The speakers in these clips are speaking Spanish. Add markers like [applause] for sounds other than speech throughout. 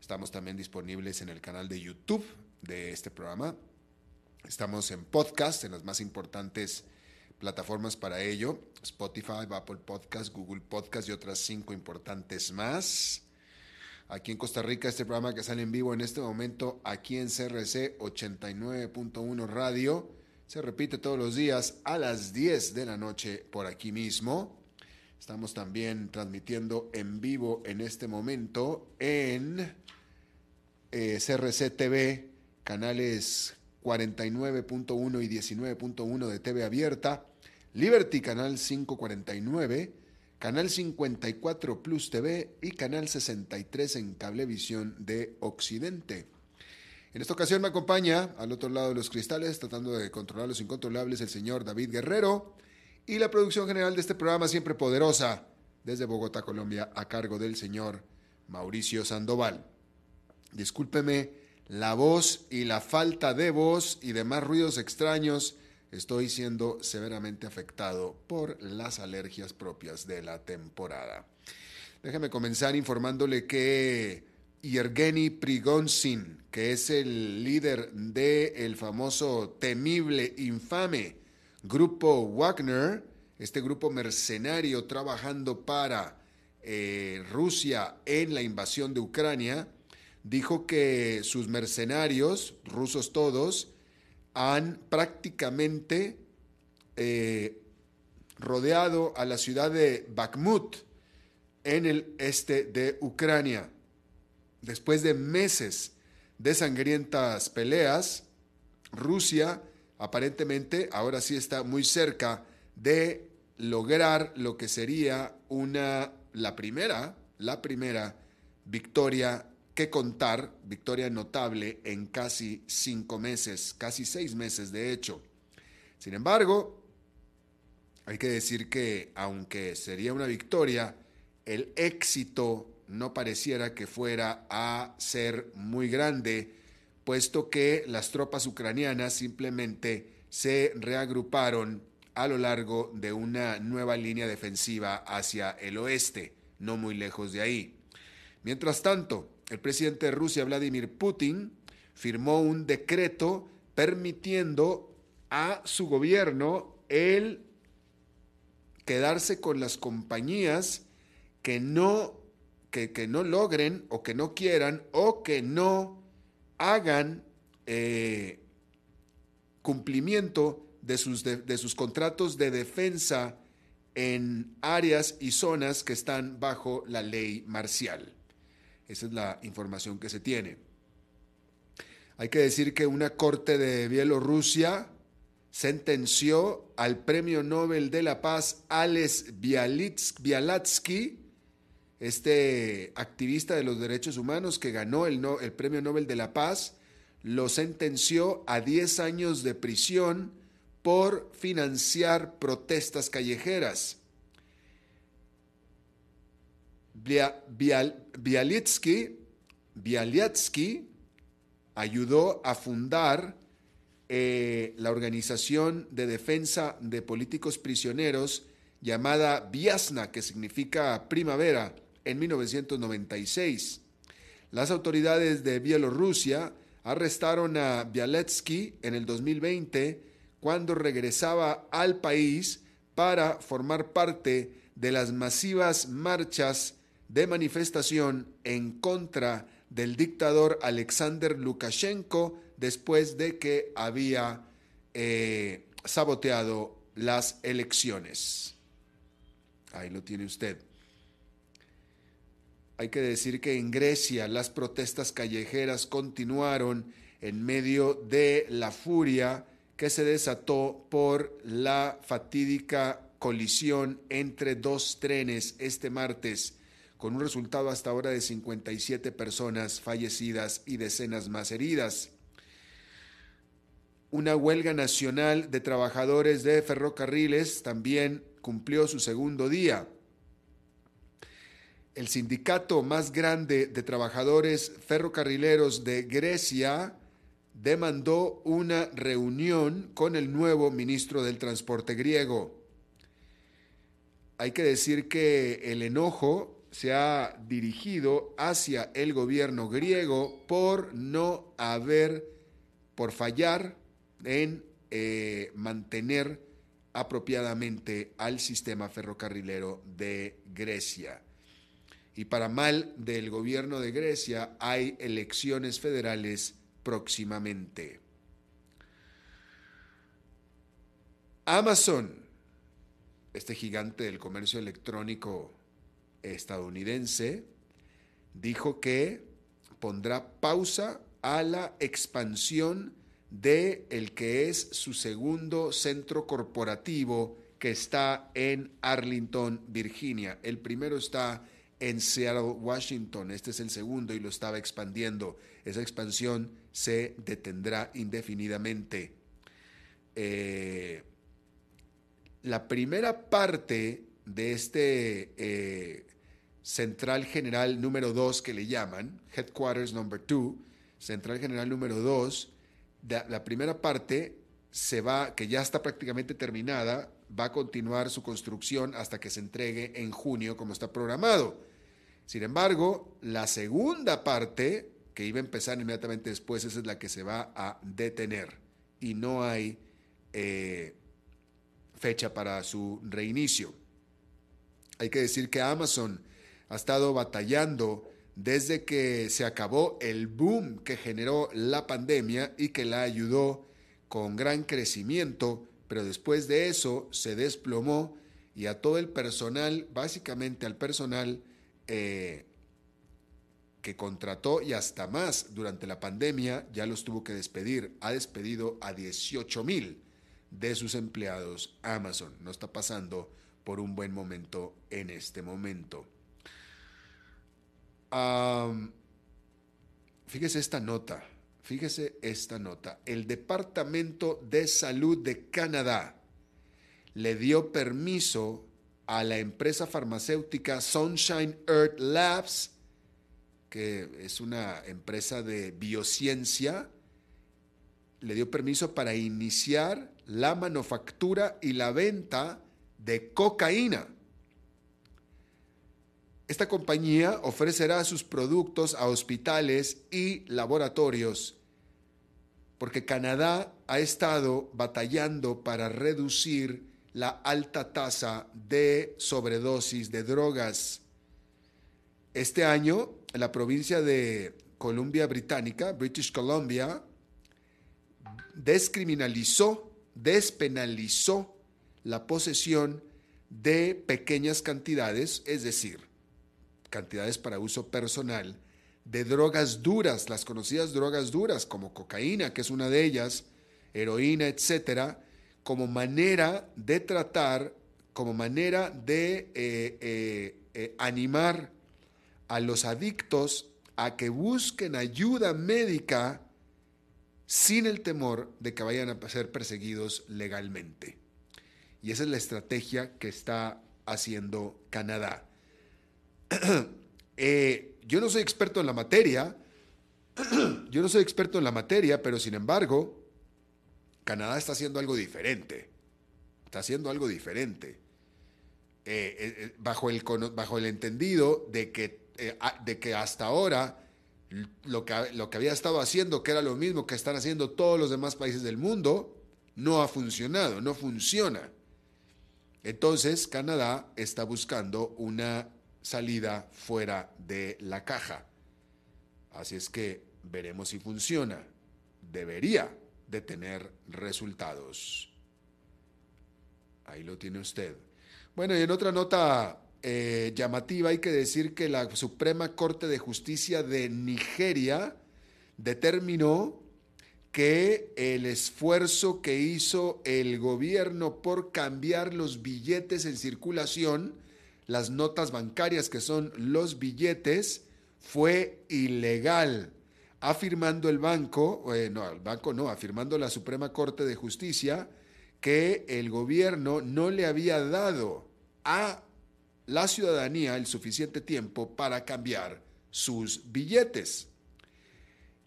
Estamos también disponibles en el canal de YouTube de este programa. Estamos en podcast, en las más importantes plataformas para ello, Spotify, Apple Podcast, Google Podcast y otras cinco importantes más. Aquí en Costa Rica, este programa que sale en vivo en este momento, aquí en CRC 89.1 Radio, se repite todos los días a las 10 de la noche por aquí mismo. Estamos también transmitiendo en vivo en este momento en eh, CRC TV, canales 49.1 y 19.1 de TV abierta, Liberty Canal 549, Canal 54 Plus TV y Canal 63 en Cablevisión de Occidente. En esta ocasión me acompaña al otro lado de los cristales, tratando de controlar los incontrolables, el señor David Guerrero y la producción general de este programa siempre poderosa desde Bogotá, Colombia, a cargo del señor Mauricio Sandoval. Discúlpeme la voz y la falta de voz y demás ruidos extraños estoy siendo severamente afectado por las alergias propias de la temporada. Déjeme comenzar informándole que Yergeni Prigonsin, que es el líder del el famoso, temible, infame grupo Wagner, este grupo mercenario trabajando para eh, Rusia en la invasión de Ucrania, dijo que sus mercenarios, rusos todos, han prácticamente eh, rodeado a la ciudad de Bakhmut en el este de Ucrania. Después de meses de sangrientas peleas, Rusia aparentemente ahora sí está muy cerca de lograr lo que sería una la primera, la primera victoria que contar, victoria notable en casi cinco meses, casi seis meses de hecho. Sin embargo, hay que decir que aunque sería una victoria, el éxito no pareciera que fuera a ser muy grande, puesto que las tropas ucranianas simplemente se reagruparon a lo largo de una nueva línea defensiva hacia el oeste, no muy lejos de ahí. Mientras tanto, el presidente de Rusia, Vladimir Putin, firmó un decreto permitiendo a su gobierno el quedarse con las compañías que no, que, no logren o que no quieran o que no hagan eh, cumplimiento de sus, de sus contratos de defensa en áreas y zonas que están bajo la ley marcial. Esa es la información que se tiene. Hay que decir que una corte de Bielorrusia sentenció al Premio Nobel de la Paz Alex Bialatsky, este activista de los derechos humanos que ganó el, el Premio Nobel de la Paz, lo sentenció a 10 años de prisión por financiar protestas callejeras. Bialitsky, ayudó a fundar eh, la Organización de Defensa de Políticos Prisioneros llamada Viasna, que significa primavera, en 1996. Las autoridades de Bielorrusia arrestaron a Bialetsky en el 2020 cuando regresaba al país para formar parte de las masivas marchas de manifestación en contra del dictador Alexander Lukashenko después de que había eh, saboteado las elecciones. Ahí lo tiene usted. Hay que decir que en Grecia las protestas callejeras continuaron en medio de la furia que se desató por la fatídica colisión entre dos trenes este martes, con un resultado hasta ahora de 57 personas fallecidas y decenas más heridas. Una huelga nacional de trabajadores de ferrocarriles también cumplió su segundo día el sindicato más grande de trabajadores ferrocarrileros de Grecia demandó una reunión con el nuevo ministro del Transporte griego. Hay que decir que el enojo se ha dirigido hacia el gobierno griego por no haber, por fallar en eh, mantener apropiadamente al sistema ferrocarrilero de Grecia y para mal del gobierno de Grecia hay elecciones federales próximamente. Amazon, este gigante del comercio electrónico estadounidense, dijo que pondrá pausa a la expansión de el que es su segundo centro corporativo que está en Arlington, Virginia. El primero está en Seattle, Washington. Este es el segundo y lo estaba expandiendo. Esa expansión se detendrá indefinidamente. Eh, la primera parte de este eh, central general número 2 que le llaman, Headquarters Number 2, central general número 2, la primera parte se va, que ya está prácticamente terminada, va a continuar su construcción hasta que se entregue en junio como está programado. Sin embargo, la segunda parte, que iba a empezar inmediatamente después, esa es la que se va a detener y no hay eh, fecha para su reinicio. Hay que decir que Amazon ha estado batallando desde que se acabó el boom que generó la pandemia y que la ayudó con gran crecimiento, pero después de eso se desplomó y a todo el personal, básicamente al personal, eh, que contrató y hasta más durante la pandemia, ya los tuvo que despedir. Ha despedido a 18 mil de sus empleados Amazon. No está pasando por un buen momento en este momento. fíjese esta nota, fíjese esta nota. El Departamento de Salud de Canadá le dio permiso a la empresa farmacéutica Sunshine Earth Labs, que es una empresa de biociencia, le dio permiso para iniciar la manufactura y la venta de cocaína. Esta compañía ofrecerá sus productos a hospitales y laboratorios porque Canadá ha estado batallando para reducir la alta tasa de sobredosis de drogas. Este año, la provincia de Columbia Británica, British Columbia, descriminalizó, despenalizó la posesión de pequeñas cantidades, es decir, cantidades para uso personal, de drogas duras, las conocidas drogas duras como cocaína, que es una de ellas, heroína, etcétera, como manera de tratar, como manera de eh, eh, eh, animar a los adictos a que busquen ayuda médica sin el temor de que vayan a ser perseguidos legalmente. Y esa es la estrategia que está haciendo Canadá. [clears throat] yo no soy experto en la materia, [clears throat] yo no soy experto en la materia, pero sin embargo, Canadá está haciendo algo diferente. Está haciendo algo diferente. Eh, eh, eh, bajo, el, bajo el entendido de que, de que hasta ahora lo que, lo que había estado haciendo, que era lo mismo que están haciendo todos los demás países del mundo, no ha funcionado, no funciona. Entonces, Canadá está buscando una salida fuera de la caja. Así es que veremos si funciona. Debería de tener resultados. Ahí lo tiene usted. Bueno, y en otra nota eh, llamativa hay que decir que la Suprema Corte de Justicia de Nigeria determinó que el esfuerzo que hizo el gobierno por cambiar los billetes en circulación, las notas bancarias que son los billetes, fue ilegal, afirmando el banco, eh, no, el banco no, afirmando la Suprema Corte de Justicia que el gobierno no le había dado a la ciudadanía el suficiente tiempo para cambiar sus billetes.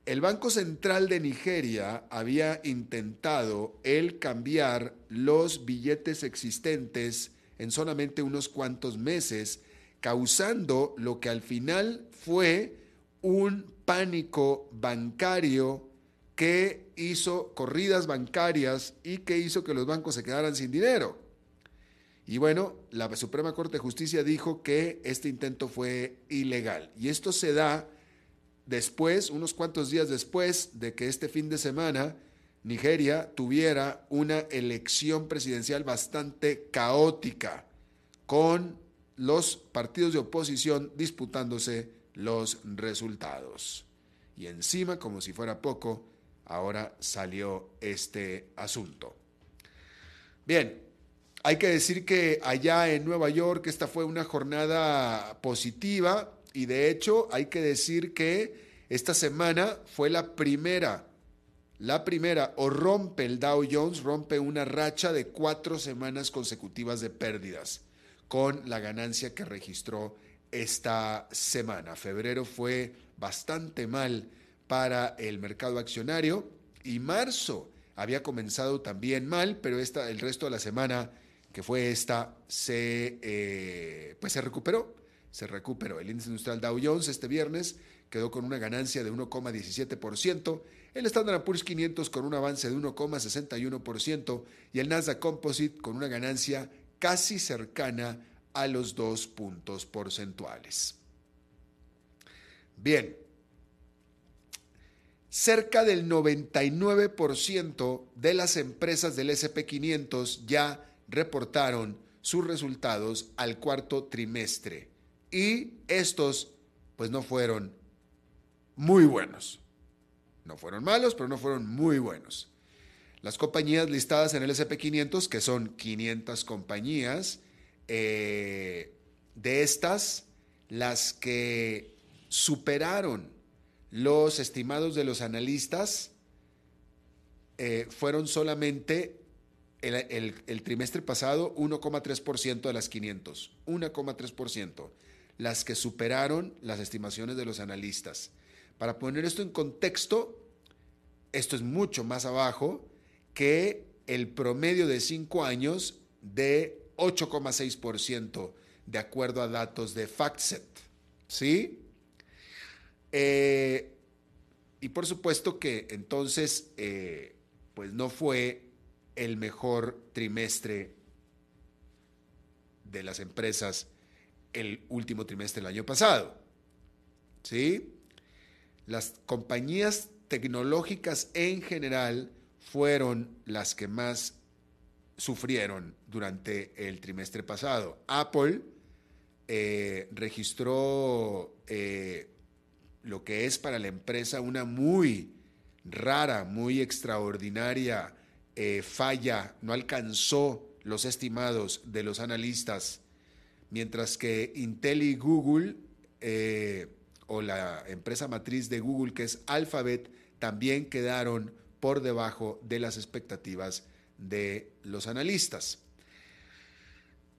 El Banco Central de Nigeria había intentado el cambiar los billetes existentes en solamente unos cuantos meses, causando lo que al final fue un pánico bancario que hizo corridas bancarias y que hizo que los bancos se quedaran sin dinero. Y bueno, la Suprema Corte de Justicia dijo que este intento fue ilegal. Y esto se da después, unos cuantos días después de que este fin de semana Nigeria tuviera una elección presidencial bastante caótica, con los partidos de oposición disputándose los resultados. Y encima, como si fuera poco, ahora salió este asunto. Bien, hay que decir que allá en Nueva York esta fue una jornada positiva y de hecho hay que decir que esta semana fue la primera, la primera, o rompe el Dow Jones, rompe una racha de cuatro semanas consecutivas de pérdidas con la ganancia que registró esta semana. Febrero fue bastante mal para el mercado accionario y marzo había comenzado también mal, pero esta, el resto de la semana que fue esta, se, eh, pues se recuperó. Se recuperó. El índice industrial Dow Jones este viernes quedó con una ganancia de 1,17%, el Standard Poor's 500 con un avance de 1,61% y el Nasdaq Composite con una ganancia casi cercana a los dos puntos porcentuales. Bien, cerca del 99% de las empresas del SP500 ya reportaron sus resultados al cuarto trimestre y estos pues no fueron muy buenos. No fueron malos, pero no fueron muy buenos. Las compañías listadas en el SP500, que son 500 compañías, eh, de estas, las que superaron los estimados de los analistas eh, fueron solamente el, trimestre pasado 1,3% de las 500, 1,3%, las que superaron las estimaciones de los analistas. Para poner esto en contexto, esto es mucho más abajo que el promedio de 5 años de 8,6% de acuerdo a datos de FactSet. ¿Sí? Eh, y por supuesto que entonces, eh, pues no fue el mejor trimestre de las empresas el último trimestre del año pasado. ¿Sí? Las compañías tecnológicas en general fueron las que más sufrieron durante el trimestre pasado. Apple eh, registró eh, lo que es para la empresa una muy rara, muy extraordinaria eh, falla, no alcanzó los estimados de los analistas, mientras que Intel y Google, o la empresa matriz de Google, que es Alphabet, también quedaron por debajo de las expectativas de los analistas.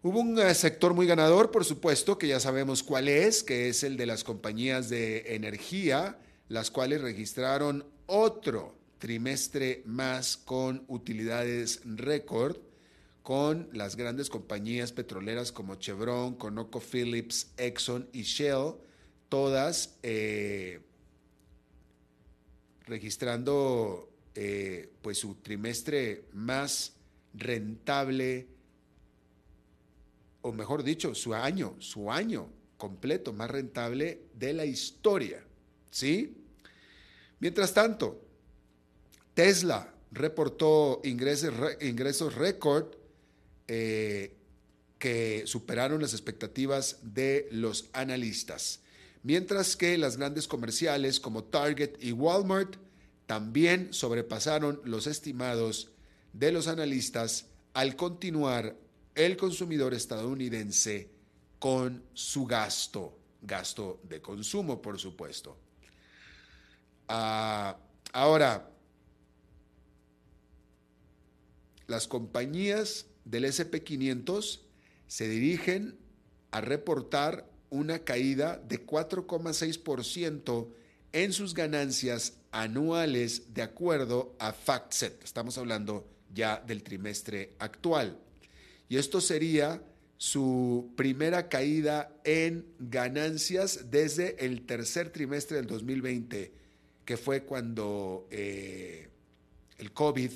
Hubo un eh, sector muy ganador, por supuesto, que ya sabemos cuál es, que es el de las compañías de energía, las cuales registraron otro trimestre más con utilidades récord con las grandes compañías petroleras como Chevron, ConocoPhillips, Exxon y Shell, todas eh, registrando eh, pues su trimestre más rentable, o mejor dicho, su año, su año completo más rentable de la historia. ¿Sí? Mientras tanto, Tesla reportó ingresos, récord eh, que superaron las expectativas de los analistas, mientras que las grandes comerciales como Target y Walmart también sobrepasaron los estimados de los analistas al continuar el consumidor estadounidense con su gasto, gasto de consumo, por supuesto. Ah, ahora, las compañías del SP500 se dirigen a reportar una caída de 4,6% en sus ganancias anuales de acuerdo a FactSet. Estamos hablando ya del trimestre actual. Y esto sería su primera caída en ganancias desde el tercer trimestre del 2020, que fue cuando eh, el COVID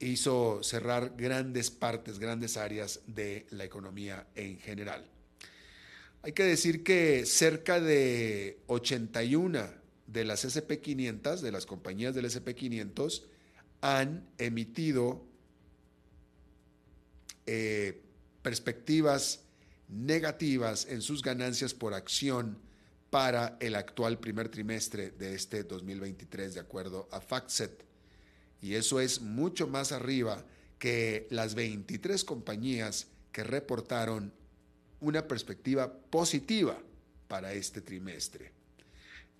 hizo cerrar grandes partes, grandes áreas de la economía en general. Hay que decir que cerca de 81 de las SP500, de las compañías del SP500, han emitido eh, perspectivas negativas en sus ganancias por acción para el actual primer trimestre de este 2023, de acuerdo a FactSet. Y eso es mucho más arriba que las 23 compañías que reportaron una perspectiva positiva para este trimestre.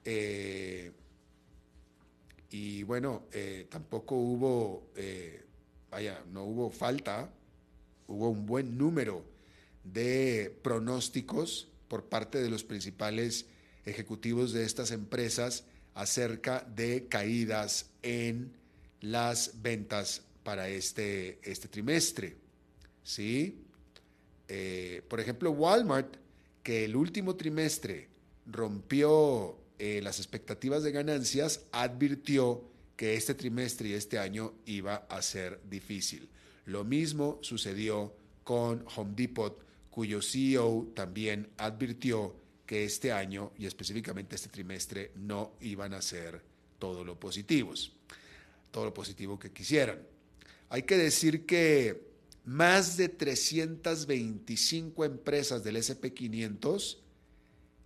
Eh, y bueno, eh, tampoco hubo, eh, vaya, no hubo falta, hubo un buen número de pronósticos por parte de los principales ejecutivos de estas empresas acerca de caídas en las ventas para este, este trimestre. ¿Sí? Eh, por ejemplo, Walmart, que el último trimestre rompió eh, las expectativas de ganancias, advirtió que este trimestre y este año iba a ser difícil. Lo mismo sucedió con Home Depot, cuyo CEO también advirtió que este año y específicamente este trimestre no iban a ser todo lo positivos todo lo positivo que quisieran. Hay que decir que más de 325 empresas del SP500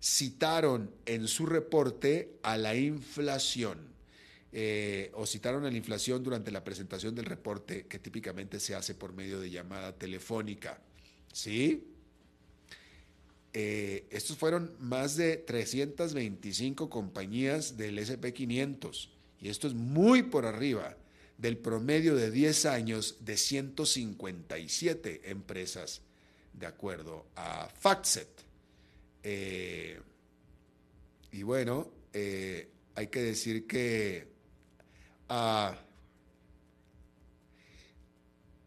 citaron en su reporte a la inflación eh, o citaron a la inflación durante la presentación del reporte que típicamente se hace por medio de llamada telefónica. ¿Sí? Eh, estos fueron más de 325 compañías del SP500 y esto es muy por arriba del promedio de 10 años de 157 empresas, de acuerdo a FactSet. Eh, y bueno, eh, hay que decir que, ah,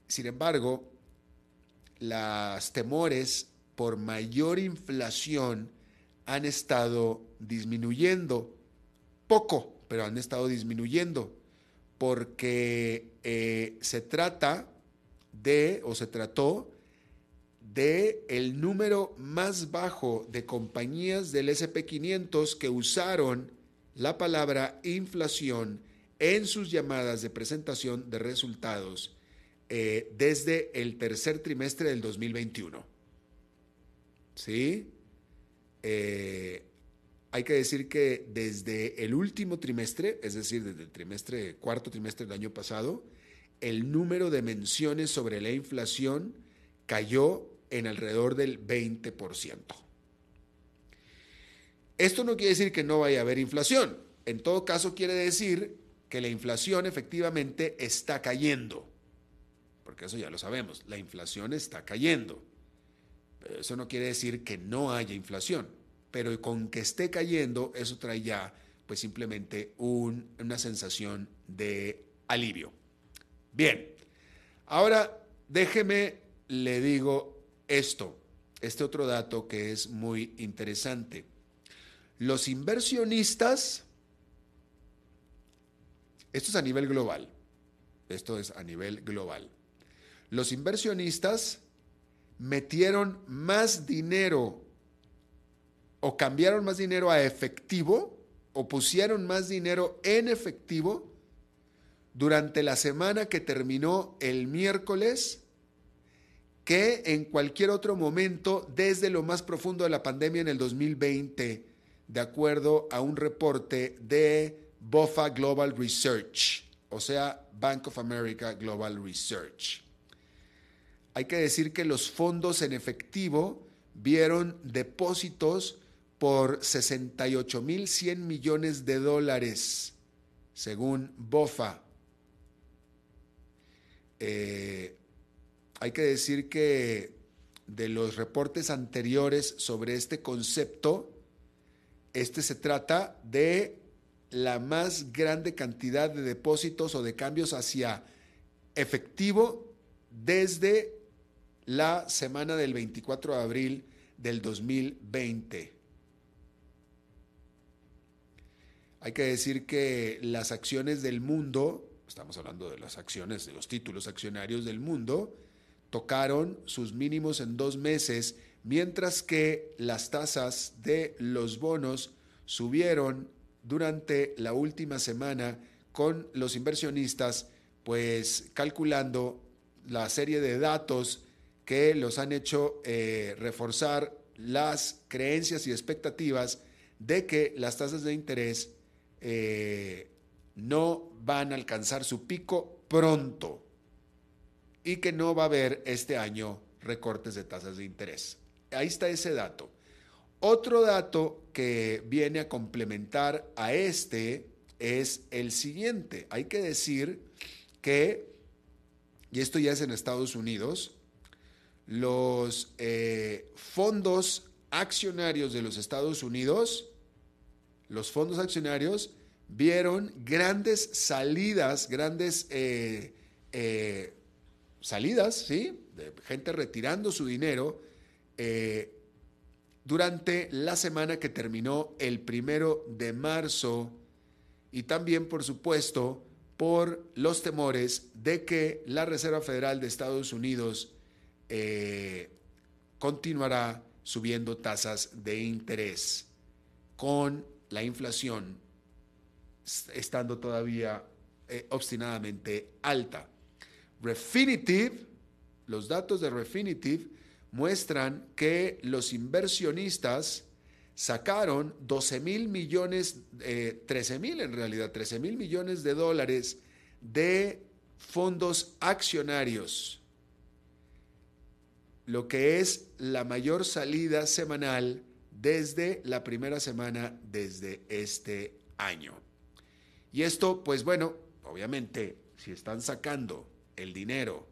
sin embargo, las temores por mayor inflación han estado disminuyendo poco pero han estado disminuyendo porque eh, se trata de, o se trató de el número más bajo de compañías del SP500 que usaron la palabra inflación en sus llamadas de presentación de resultados eh, desde el tercer trimestre del 2021. ¿Sí? Eh, hay que decir que desde el último trimestre, es decir, desde el trimestre, cuarto trimestre del año pasado, el número de menciones sobre la inflación cayó en alrededor del 20%. Esto no quiere decir que no vaya a haber inflación. En todo caso, quiere decir que la inflación efectivamente está cayendo. Porque eso ya lo sabemos, la inflación está cayendo. Pero eso no quiere decir que no haya inflación pero con que esté cayendo, eso trae ya pues simplemente una sensación de alivio. Bien, ahora déjeme, le digo esto, este otro dato que es muy interesante. Los inversionistas Esto es a nivel global. Esto es a nivel global. Los inversionistas metieron más dinero o cambiaron más dinero a efectivo o pusieron más dinero en efectivo durante la semana que terminó el miércoles que en cualquier otro momento desde lo más profundo de la pandemia en el 2020, de acuerdo a un reporte de BOFA Global Research, o sea, Bank of America Global Research. Hay que decir que los fondos en efectivo vieron depósitos por 68.100 millones de dólares, según BOFA. Eh, hay que decir que de los reportes anteriores sobre este concepto, este se trata de la más grande cantidad de depósitos o de cambios hacia efectivo desde la semana del 24 de abril del 2020. Hay que decir que las acciones del mundo, estamos hablando de las acciones, de los títulos accionarios del mundo, tocaron sus mínimos en dos meses, mientras que las tasas de los bonos subieron durante la última semana con los inversionistas, pues calculando la serie de datos que los han hecho eh, reforzar las creencias y expectativas de que las tasas de interés eh, no van a alcanzar su pico pronto y que no va a haber este año recortes de tasas de interés. Ahí está ese dato. Otro dato que viene a complementar a este es el siguiente. Hay que decir que, y esto ya es en Estados Unidos, los eh, fondos accionarios de los Estados Unidos, los fondos accionarios vieron grandes salidas, grandes eh, eh, salidas, ¿sí? De gente retirando su dinero eh, durante la semana que terminó el primero de marzo y también, por supuesto, por los temores de que la Reserva Federal de Estados Unidos continuará subiendo tasas de interés con la inflación estando todavía eh, obstinadamente alta. Refinitiv, los datos de Refinitiv muestran que los inversionistas sacaron 12 mil millones, 13 eh, mil en realidad, 13 mil millones de dólares de fondos accionarios, lo que es la mayor salida semanal desde la primera semana desde este año. Y esto, pues bueno, obviamente, si están sacando el dinero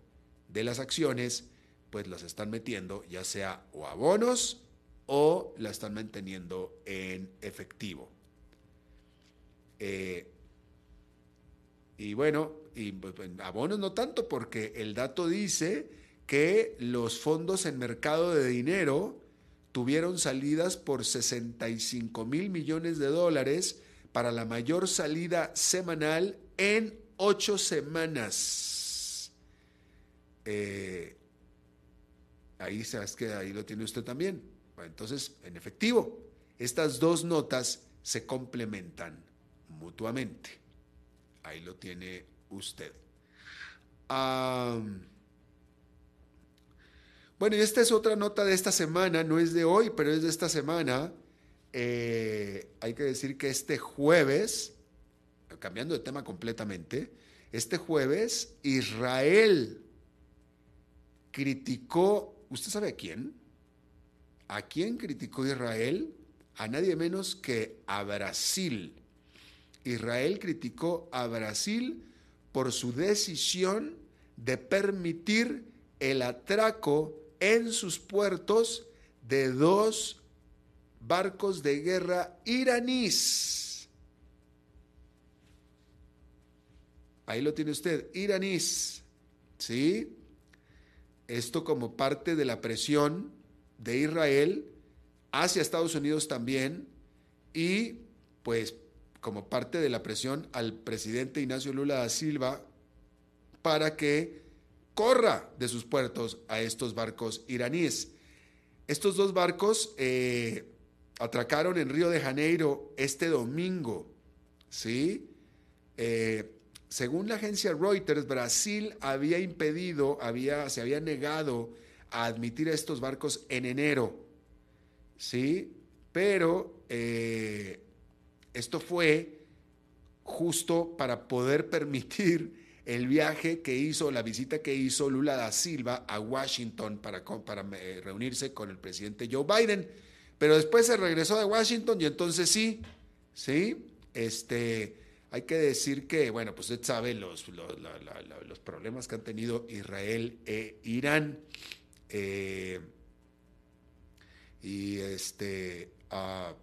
de las acciones, pues las están metiendo ya sea o a bonos o la están manteniendo en efectivo. Eh, y bueno, y pues, a bonos no tanto porque el dato dice que los fondos en mercado de dinero tuvieron salidas por 65 mil millones de dólares para la mayor salida semanal en ocho semanas. Eh, ahí sabes que ahí lo tiene usted también. entonces, en efectivo, estas dos notas se complementan mutuamente. Ahí lo tiene usted. Bueno, y esta es otra nota de esta semana, no es de hoy, pero es de esta semana. Eh, hay que decir que este jueves, cambiando de tema completamente, este jueves Israel criticó, ¿usted sabe a quién? ¿A quién criticó Israel? A nadie menos que a Brasil. Israel criticó a Brasil por su decisión de permitir el atraco en sus puertos de dos barcos de guerra iraníes. Ahí lo tiene usted, iraníes. ¿Sí? Esto como parte de la presión de Israel hacia Estados Unidos también y pues como parte de la presión al presidente Ignacio Lula da Silva para que corra de sus puertos a estos barcos iraníes. Estos dos barcos eh, atracaron en Río de Janeiro este domingo, ¿sí? Eh, según la agencia Reuters, Brasil había impedido, había, se había negado a admitir a estos barcos en enero, ¿sí? Pero eh, esto fue justo para poder [laughs] permitir el viaje que hizo, la visita que hizo Lula da Silva a Washington para, para eh, reunirse con el presidente Joe Biden. Pero después se regresó de Washington y entonces sí, sí, este, hay que decir que, bueno, pues usted sabe los, los, problemas que han tenido Israel e Irán. Eh, y este, ah,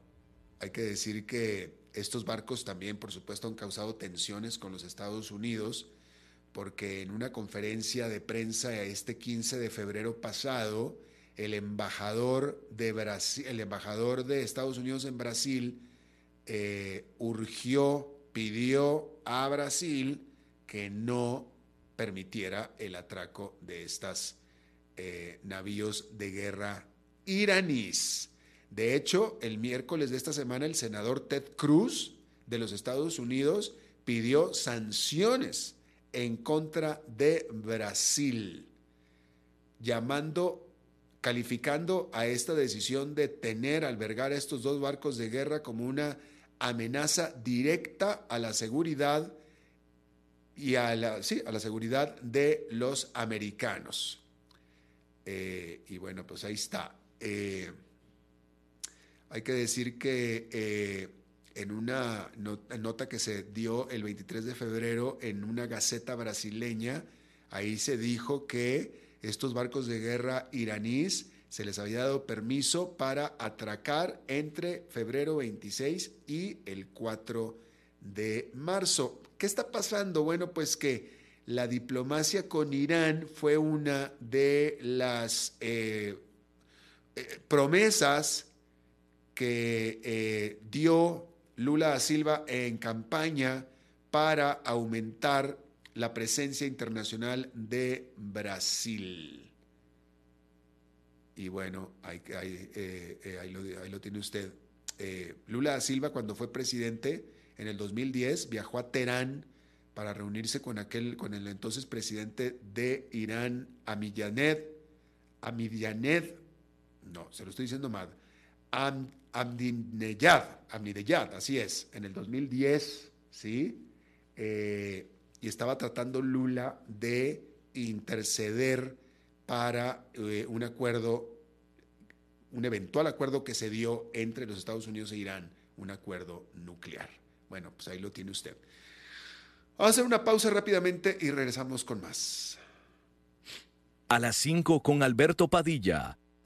hay que decir que estos barcos también, por supuesto, han causado tensiones con los Estados Unidos, porque en una conferencia de prensa este 15 de febrero pasado, el embajador de, Brasil, el embajador de Estados Unidos en Brasil eh, urgió, pidió a Brasil que no permitiera el atraco de estos eh, navíos de guerra iraníes. De hecho, el miércoles de esta semana el senador Ted Cruz de los Estados Unidos pidió sanciones en contra de Brasil, llamando, calificando a esta decisión de tener, albergar estos dos barcos de guerra como una amenaza directa a la seguridad y a la, sí, a la seguridad de los americanos. Eh, y bueno, pues ahí está. Eh, hay que decir que eh, en una nota que se dio el 23 de febrero en una gaceta brasileña, ahí se dijo que estos barcos de guerra iraníes se les había dado permiso para atracar entre febrero 26 y el 4 de marzo. ¿Qué está pasando? Bueno, pues que la diplomacia con Irán fue una de las eh, eh, promesas que eh, dio Lula da Silva en campaña para aumentar la presencia internacional de Brasil. Y bueno, ahí, eh, eh, lo, tiene usted. Lula da Silva cuando fue presidente en el 2010 viajó a Teherán para reunirse con, aquel, con el entonces presidente de Irán, Amidianed, Amidianed, no, se lo estoy diciendo mal, Amnideyad, así es, en el 2010, ¿sí? Eh, y estaba tratando Lula de interceder para eh, un acuerdo, un eventual acuerdo que se dio entre los Estados Unidos e Irán, un acuerdo nuclear. Bueno, pues ahí lo tiene usted. Vamos a hacer una pausa rápidamente y regresamos con más. A las 5 con Alberto Padilla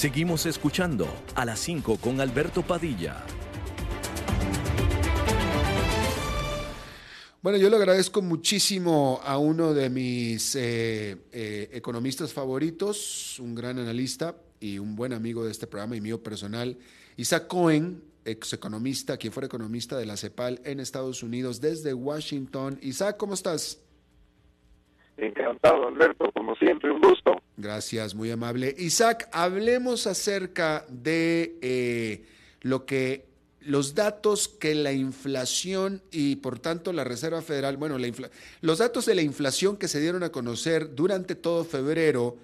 Seguimos escuchando a las 5 con Alberto Padilla. Bueno, yo le agradezco muchísimo a uno de mis eh, eh, economistas favoritos, un gran analista y un buen amigo de este programa y mío personal, Isaac Cohen, ex economista, quien fuera economista de la CEPAL en Estados Unidos desde Washington. Isaac, ¿cómo estás? Encantado, Alberto, como siempre, un gusto. Gracias, muy amable. Isaac, hablemos acerca de eh, lo que los datos que la inflación y por tanto la Reserva Federal, bueno, la los datos de la inflación que se dieron a conocer durante todo febrero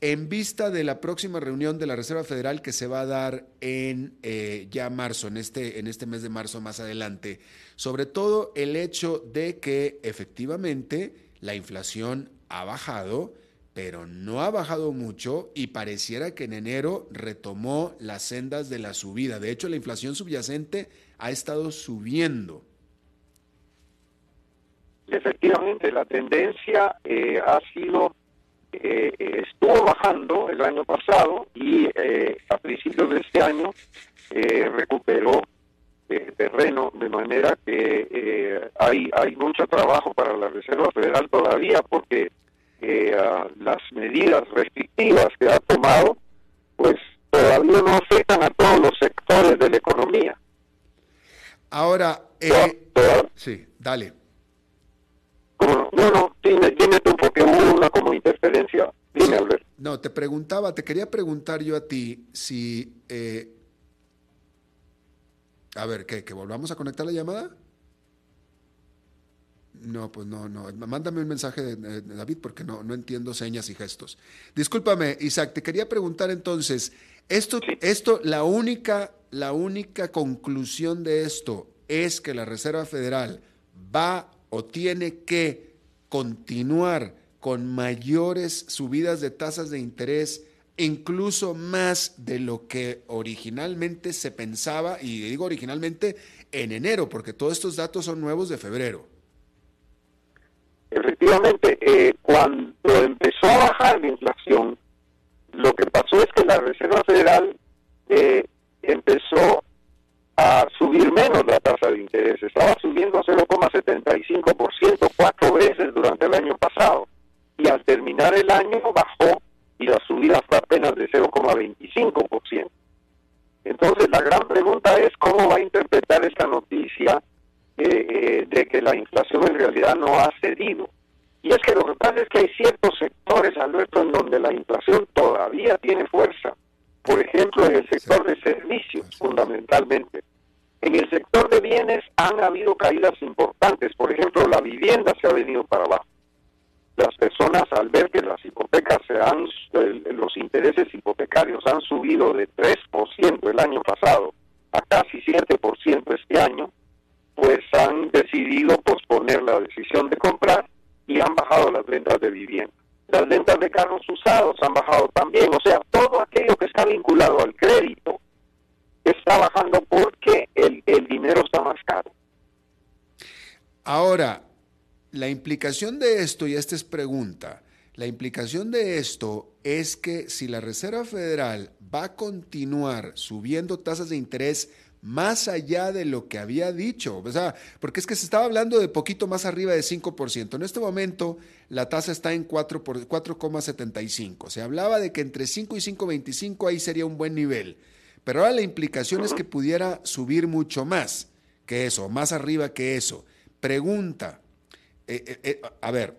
en vista de la próxima reunión de la Reserva Federal que se va a dar en eh, ya marzo, en este, en este mes de marzo más adelante. Sobre todo el hecho de que efectivamente la inflación ha bajado, pero no ha bajado mucho y pareciera que en enero retomó las sendas de la subida. De hecho, la inflación subyacente ha estado subiendo. Efectivamente, la tendencia eh, ha sido, eh, estuvo bajando el año pasado y eh, a principios de este año recuperó terreno, de manera que hay, hay mucho trabajo para la Reserva Federal todavía porque eh, las medidas restrictivas que ha tomado, pues todavía no afectan a todos los sectores de la economía. Ahora, eh, sí, dale. no, no, tiene, tiene tu porque hubo una como interferencia. Dime, No, te preguntaba, te quería preguntar yo a ti si... A ver, ¿qué? ¿Que volvamos a conectar la llamada? No, pues no, no. Mándame un mensaje de, David porque no, no entiendo señas y gestos. Discúlpame, Isaac, te quería preguntar entonces, esto, esto, la única, la única conclusión de esto es que la Reserva Federal va o tiene que continuar con mayores subidas de tasas de interés, incluso más de lo que originalmente se pensaba, y digo originalmente en enero, porque todos estos datos son nuevos de febrero. Efectivamente, eh, cuando empezó a bajar la inflación, lo que pasó es que la Reserva Federal eh, empezó a subir menos la tasa de interés. Estaba subiendo a 0,75% cuatro veces durante el año pasado. Y al terminar el año bajó y la subida fue apenas de 0,25%. Entonces la gran pregunta es cómo va a interpretar esta noticia eh, de que la inflación en realidad no ha cedido. Y es que lo que pasa es que hay ciertos sectores, Alberto, en donde la inflación todavía tiene fuerza. Por ejemplo, en el sector de servicios, fundamentalmente. En el sector de bienes han habido caídas importantes. Por ejemplo, la vivienda se ha venido para abajo. Las personas al ver que las hipotecas se han, los intereses hipotecarios han subido de 3% el año pasado a casi 7% este año, pues han decidido posponer la decisión de comprar y han bajado las ventas de vivienda. Las ventas de carros usados han bajado también, o sea, todo aquello que está vinculado al crédito está bajando porque el, el dinero está más caro. Ahora, la implicación de esto, y esta es pregunta, la implicación de esto es que si la Reserva Federal va a continuar subiendo tasas de interés más allá de lo que había dicho. O sea, porque es que se estaba hablando de poquito más arriba de 5%. En este momento la tasa está en 4,75. Se hablaba de que entre 5 y 5,25 ahí sería un buen nivel. Pero ahora la implicación es que pudiera subir mucho más que eso, más arriba que eso. Pregunta, eh, eh, eh, a ver,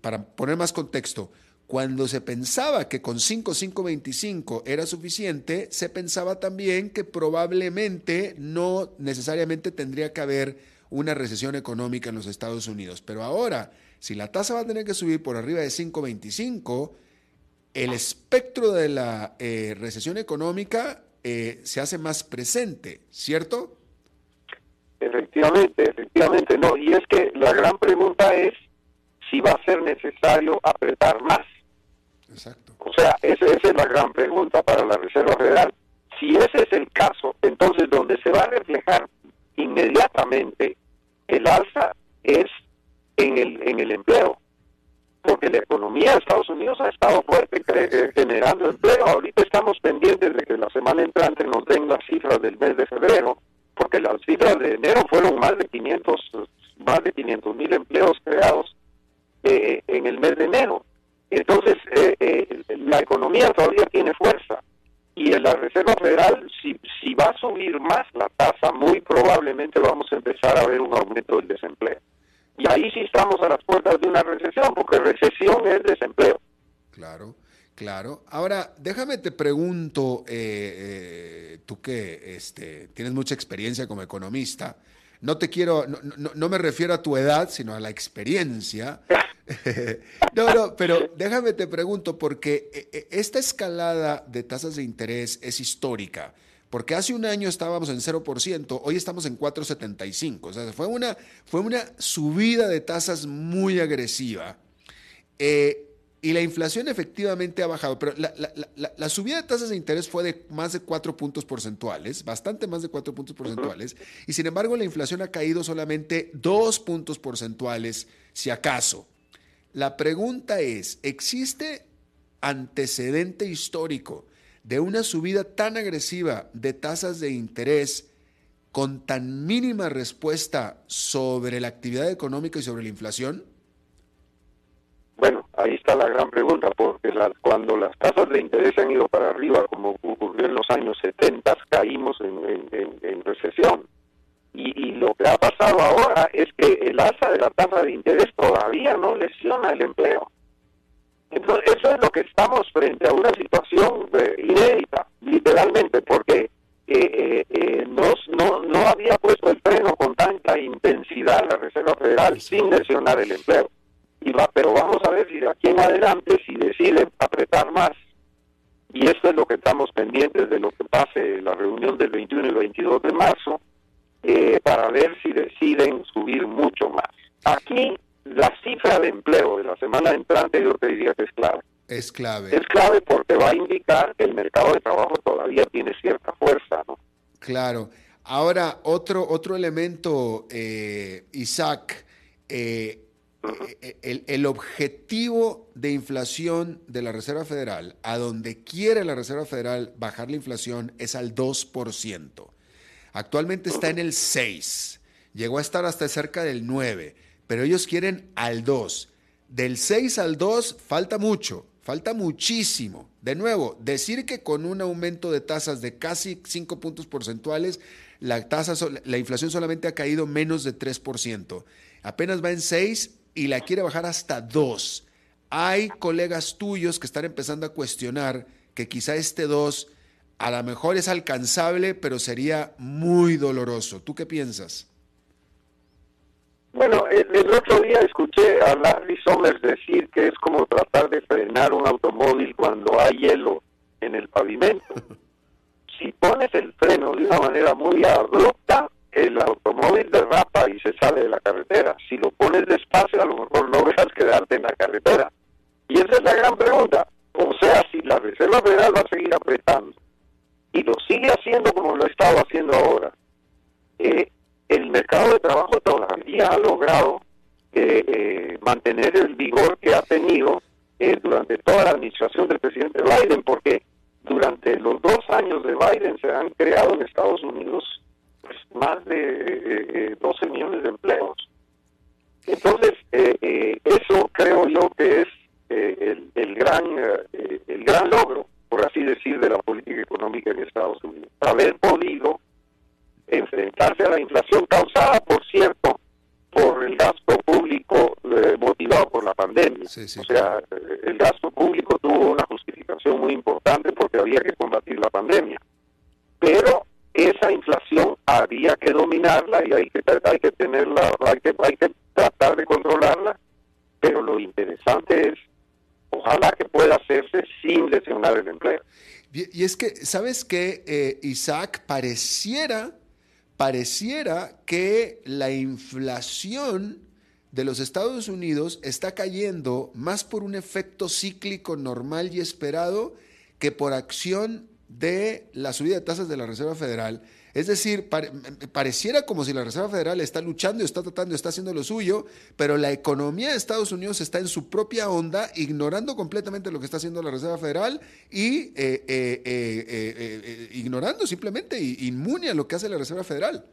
para poner más contexto, cuando se pensaba que con 5.525 era suficiente, se pensaba también que probablemente no necesariamente tendría que haber una recesión económica en los Estados Unidos. Pero ahora, si la tasa va a tener que subir por arriba de 5.25, el espectro de la recesión económica se hace más presente, ¿cierto? Efectivamente, efectivamente, no. Y es que la gran pregunta es si va a ser necesario apretar más. O sea, esa, es la gran pregunta para la Reserva Federal. Si ese es el caso, entonces donde se va a reflejar inmediatamente el alza es en el, en el empleo. Porque la economía de Estados Unidos ha estado fuerte eh, generando empleo. Ahorita estamos pendientes de que la semana entrante nos den las cifras del mes de febrero, porque las cifras de enero fueron más de 500 más de 500 mil empleos creados eh, en el mes de enero. Entonces, eh, la economía todavía tiene fuerza y en la Reserva Federal, si, si va a subir más la tasa, muy probablemente vamos a empezar a ver un aumento del desempleo. Y ahí sí estamos a las puertas de una recesión, porque recesión es desempleo. Claro. Claro. Ahora, déjame te pregunto, eh, eh, tú que este, tienes mucha experiencia como economista, no te quiero, no, me refiero a tu edad, sino a la experiencia. [laughs] no, no, pero déjame te pregunto, porque eh, esta escalada de tasas de interés es histórica. Porque hace un año estábamos en 0%, hoy estamos en 4,75. O sea, fue una, fue una subida de tasas muy agresiva. Eh, y la inflación efectivamente ha bajado, pero la, subida de tasas de interés fue de más de cuatro puntos porcentuales, bastante más de cuatro puntos porcentuales, y sin embargo la inflación ha caído solamente dos puntos porcentuales, si acaso. La pregunta es, ¿existe antecedente histórico de una subida tan agresiva de tasas de interés con tan mínima respuesta sobre la actividad económica y sobre la inflación? Bueno, ahí está la gran pregunta, porque cuando las tasas de interés han ido para arriba, como ocurrió en los años 70, caímos en, recesión. Y, lo que ha pasado ahora es que el alza de la tasa de interés todavía no lesiona el empleo. Entonces, eso es lo que estamos frente a una situación eh, inédita, literalmente, porque eh, eh no, no, no había puesto el freno con tanta intensidad la Reserva Federal sin lesionar el empleo pero vamos a ver si de aquí en adelante, si deciden apretar más, y esto es lo que estamos pendientes de lo que pase en la reunión del 21 y 22 de marzo, eh, para ver si deciden subir mucho más. Aquí la cifra de empleo de la semana entrante yo te diría que es clave. Es clave. Es clave porque va a indicar que el mercado de trabajo todavía tiene cierta fuerza, ¿no? Claro. Ahora, otro, otro elemento, eh, Isaac, eh, el, el, objetivo de inflación de la Reserva Federal, a donde quiere la Reserva Federal bajar la inflación, es al 2%. Actualmente está en el 6%, llegó a estar hasta cerca del 9%, pero ellos quieren al 2%. Del 6 al 2 falta mucho, falta muchísimo. De nuevo, decir que con un aumento de tasas de casi 5 puntos porcentuales, la, tasa, la inflación solamente ha caído menos de 3%. Apenas va en 6 y la quiere bajar hasta dos. Hay colegas tuyos que están empezando a cuestionar que quizá este dos a lo mejor es alcanzable, pero sería muy doloroso. ¿Tú qué piensas? Bueno, el, otro día escuché a Larry Somers decir que es como tratar de frenar un automóvil cuando hay hielo en el pavimento. [laughs] si pones el freno de una manera muy abrupta, el automóvil derrapa y se sale de la carretera. Si lo pones despacio, a lo mejor logras quedarte en la carretera. Y esa es la gran pregunta. O sea, si la Reserva Federal va a seguir apretando y lo sigue haciendo como lo estaba haciendo ahora, eh, el mercado de trabajo todavía ha logrado eh, eh, mantener el vigor que ha tenido durante toda la administración del presidente Biden, porque durante los dos años de Biden se han creado en Estados Unidos más de 12 eh, millones de empleos. Entonces, eh, eh, eso creo yo que es el, el, gran el gran logro, por así decir, de la política económica en Estados Unidos. Haber podido enfrentarse a la inflación causada, por cierto, por el gasto público motivado por la pandemia. O sea, el gasto público tuvo una justificación muy importante porque había que combatir la pandemia. Pero esa inflación había que dominarla y hay que, hay que tenerla, hay que, hay que tratar de controlarla, pero lo interesante es, ojalá que pueda hacerse sin lesionar el empleo. Y es que, ¿sabes qué, eh, Isaac? Pareciera, pareciera que la inflación de los Estados Unidos está cayendo más por un efecto cíclico normal y esperado que por acción de la subida de tasas de la Reserva Federal. Es decir, pareciera como si la Reserva Federal está luchando, está tratando, está haciendo lo suyo, pero la economía de Estados Unidos está en su propia onda, ignorando completamente lo que está haciendo la Reserva Federal y eh, eh, eh, ignorando simplemente, inmune a lo que hace la Reserva Federal.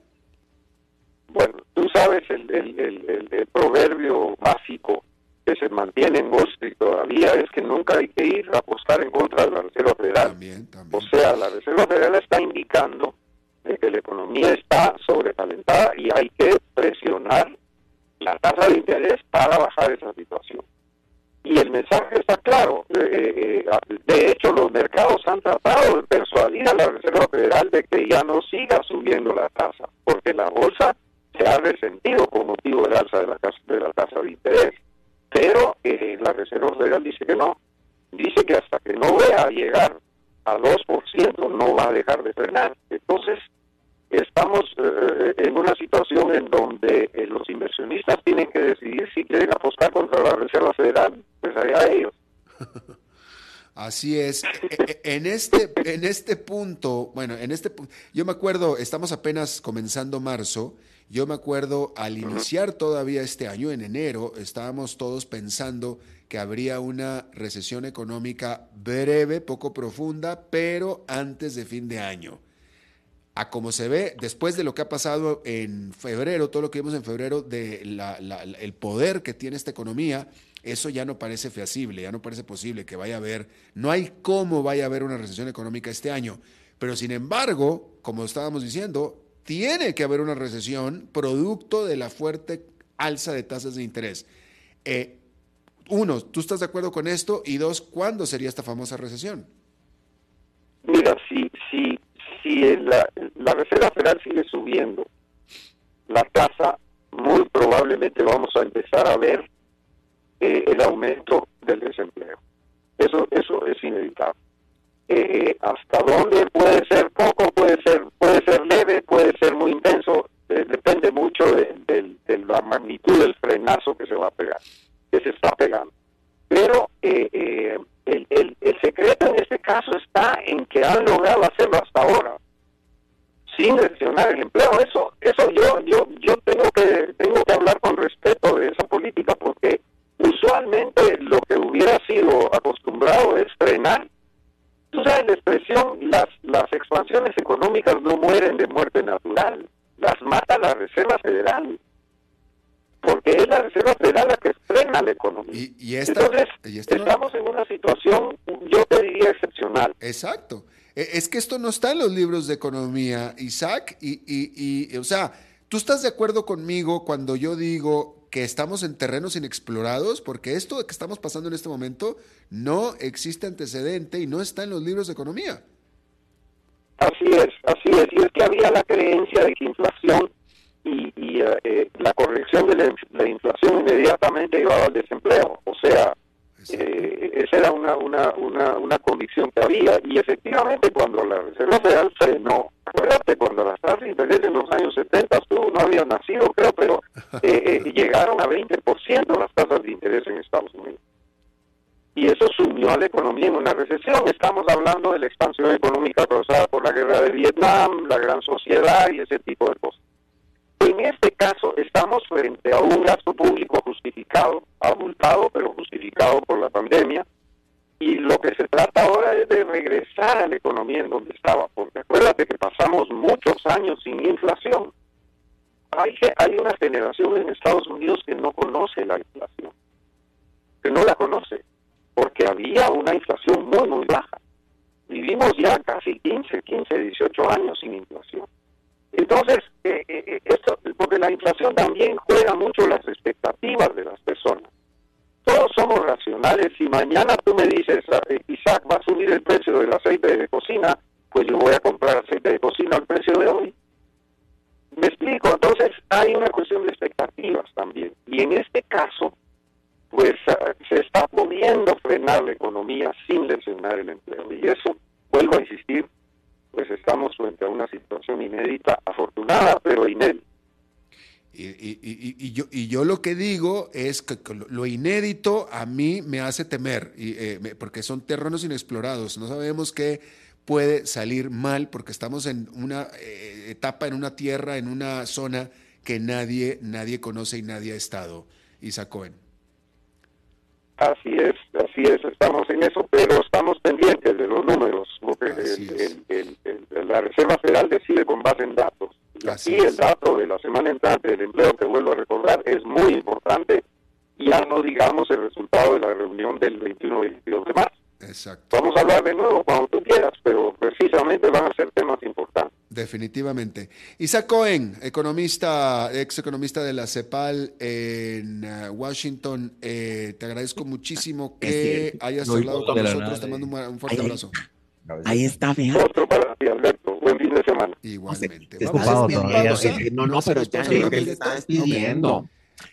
Bueno, tú sabes sabes el, el, proverbio básico que se mantiene en Wall Street todavía es que nunca hay que ir a apostar en contra de la Reserva Federal. O sea, la Reserva Federal está indicando que la economía está sobrecalentada y hay que presionar la tasa de interés para bajar esa situación. Y el mensaje está claro. Eh, eh, de hecho, los mercados han tratado de persuadir a la Reserva Federal de que ya no siga subiendo la tasa, porque la bolsa se ha resentido con motivo del alza de la, de la tasa de interés. Eh, la Reserva Federal dice que no. Dice que hasta que no vea llegar a 2% no va a dejar de frenar. Entonces, estamos eh, en una situación en donde eh, los inversionistas tienen que decidir si quieren apostar contra la Reserva Federal, pues allá ellos. [laughs] Así es. E, e, en este, en este punto, bueno, en este yo me acuerdo, estamos apenas comenzando marzo, yo me acuerdo al iniciar todavía este año, en enero, estábamos todos pensando que habría una recesión económica breve, poco profunda, pero antes de fin de año a como se ve después de lo que ha pasado en febrero, todo lo que vimos en febrero de el poder que tiene esta economía, eso ya no parece feasible, ya no parece posible que vaya a haber, no hay cómo vaya a haber una recesión económica este año. Pero sin embargo, como estábamos diciendo, tiene que haber una recesión producto de la fuerte alza de tasas de interés. Eh, uno, ¿tú estás de acuerdo con esto? Y dos, ¿cuándo sería esta famosa recesión? Mira, sí, sí, si la, la Reserva Federal sigue subiendo la tasa, muy probablemente vamos a empezar a ver eh, el aumento del desempleo. Eso, eso es inevitable. Eh, hasta dónde puede ser poco, puede ser, puede ser leve, puede ser muy intenso, eh, depende mucho de, la magnitud del frenazo que se va a pegar, que se está pegando. Pero el, el, el secreto en este caso está en que han logrado hacerlo hasta ahora sin gestionar el empleo. Eso, eso yo, yo, yo tengo que, tengo que hablar con respeto de esa política porque usualmente lo que hubiera sido acostumbrado es frenar. La expresión, las, las expansiones económicas no mueren de muerte natural, las mata la Reserva Federal porque es la Reserva Federal la que frena la economía. Y, Entonces, estamos en una situación, yo te diría, excepcional. Exacto. E, es que esto no está en los libros de economía, Isaac, y, y, o sea, ¿tú estás de acuerdo conmigo cuando yo digo que estamos en terrenos inexplorados? Porque esto que estamos pasando en este momento no existe antecedente y no está en los libros de economía. Así es, así es. Y es que había la creencia de que inflación y, eh, eh, la corrección de la, inflación inmediatamente llevaba al desempleo. O sea, eh, esa era una, una, una, una convicción que había y efectivamente cuando la Reserva Federal frenó, acuérdate cuando las tasas de interés en los años 70 tú no habías nacido creo, pero [laughs] llegaron a 20% las tasas de interés en Estados Unidos. Y eso sumió a la economía en una recesión. Estamos hablando de la expansión económica causada por la guerra de Vietnam, la gran sociedad y ese tipo de cosas. En este caso estamos frente a un gasto público justificado, abultado, pero justificado por la pandemia, y lo que se trata ahora es de regresar a la economía en donde estaba, porque acuérdate que pasamos muchos años sin inflación. Hay, hay una generación en Estados Unidos que no conoce la inflación, que no la conoce, porque había una inflación muy, muy baja. Vivimos ya casi 15, 15, 18 años sin inflación. Entonces, eh, eh, eh, esto, porque la inflación también juega mucho las expectativas de las personas. Todos somos racionales. Si mañana tú me dices, ah, Isaac, va a subir el precio del aceite de cocina, pues yo voy a comprar aceite de cocina al precio de hoy. Me explico. Entonces, hay una cuestión de expectativas también. Y en este caso, pues ah, se está pudiendo frenar la economía sin lesionar el empleo. Y eso, vuelvo a insistir, pues estamos frente a una situación inédita, afortunada, pero inédita. Y, y, yo, y yo lo que digo es que lo inédito a mí me hace temer, y, eh, porque son terrenos inexplorados, no sabemos qué puede salir mal porque estamos en una eh, etapa, en una tierra, en una zona que nadie, nadie conoce y nadie ha estado. Isaac Cohen. Así es, así es, estamos en eso, pero estamos pendientes de los números, porque la Reserva Federal decide con base en datos. Y aquí el dato de la semana entrante del empleo, que vuelvo a recordar, es muy importante. Ya no digamos el resultado de la reunión del 21 y 22 de marzo. Exacto. Vamos a hablar de nuevo cuando tú quieras, pero precisamente van a ser temas importantes. Definitivamente. Isaac Cohen, economista, ex economista de la CEPAL en uh, Washington, eh, te agradezco muchísimo que hayas No, hablado con nosotros. nada, Te mando un, un fuerte Ahí- abrazo. Ahí está, fíjate. Otro para ti, Alberto. Buen fin de semana. Igualmente. Te Vamos estás a ocupado. Eh, No, no, Vamos a pero ya vamos está despidiendo.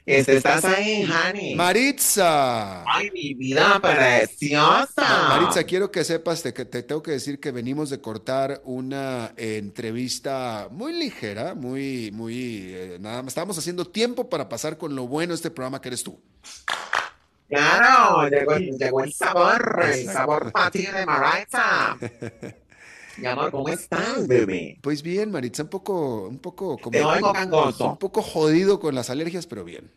Este, estás ahí, Hani. Maritza. Ay, mi vida preciosa. Maritza, quiero que sepas te- que te tengo que decir que venimos de cortar una eh, entrevista muy ligera, muy, muy, eh, nada más. Estábamos haciendo tiempo para pasar con lo bueno de este programa que eres tú. Claro, llegó, el- llegó el sabor, el sabor para ti de Maritza. [laughs] Mi amor, ¿cómo estás, bebé? Pues bien, Maritza, un poco, un poco como Te oigo gangoso. un poco jodido con las alergias, pero bien.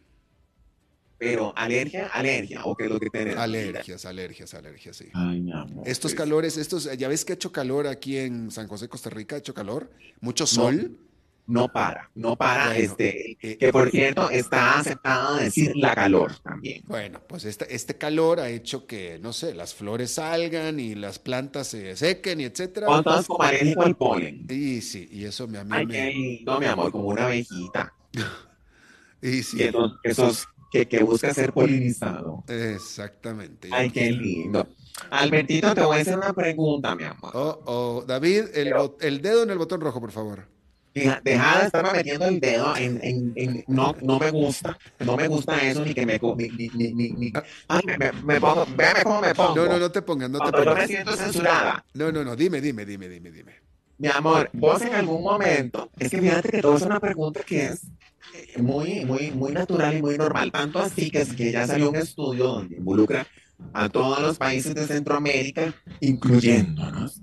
Pero, ¿alergia? ¿Alergia? ¿O qué es lo que tienes? Alergias, alergias, alergias, sí. Ay, mi amor. Estos pues, calores, estos, ya ves que ha hecho calor aquí en San José, Costa Rica, ha hecho calor, mucho sol. No para, no para. Bueno, este, eh, que por cierto, está aceptado decir la calor también. Bueno, pues este, este calor ha hecho que, no sé, las flores salgan y las plantas se sequen y etcétera. O todos como al polen. Y sí, y eso me a mí Ay, me- qué lindo, mi amor, como una abejita. [laughs] y sí, Que esos, esos que, que busca ser polinizado. exactamente. Ay, qué lindo. Albertito, te voy a hacer una pregunta, mi amor. Oh, oh, David, el, Pero- el dedo en el botón rojo, por favor. Deja, deja de estarme metiendo el dedo en, en, en- no, no me gusta, no me gusta eso, ni que me, ni, ni, ni, ni- ay, me, me, me pongo, véame cómo me pongo. No, no, no te pongas, no te Cuando yo me pongas. siento censurada. No, no, no, dime, dime, dime, dime, dime. Mi amor, vos en algún momento, es que fíjate que todo es una pregunta que es eh, muy, muy, muy natural y muy normal, tanto así que, es que ya salió un estudio donde involucra a todos los países de Centroamérica, incluyéndonos,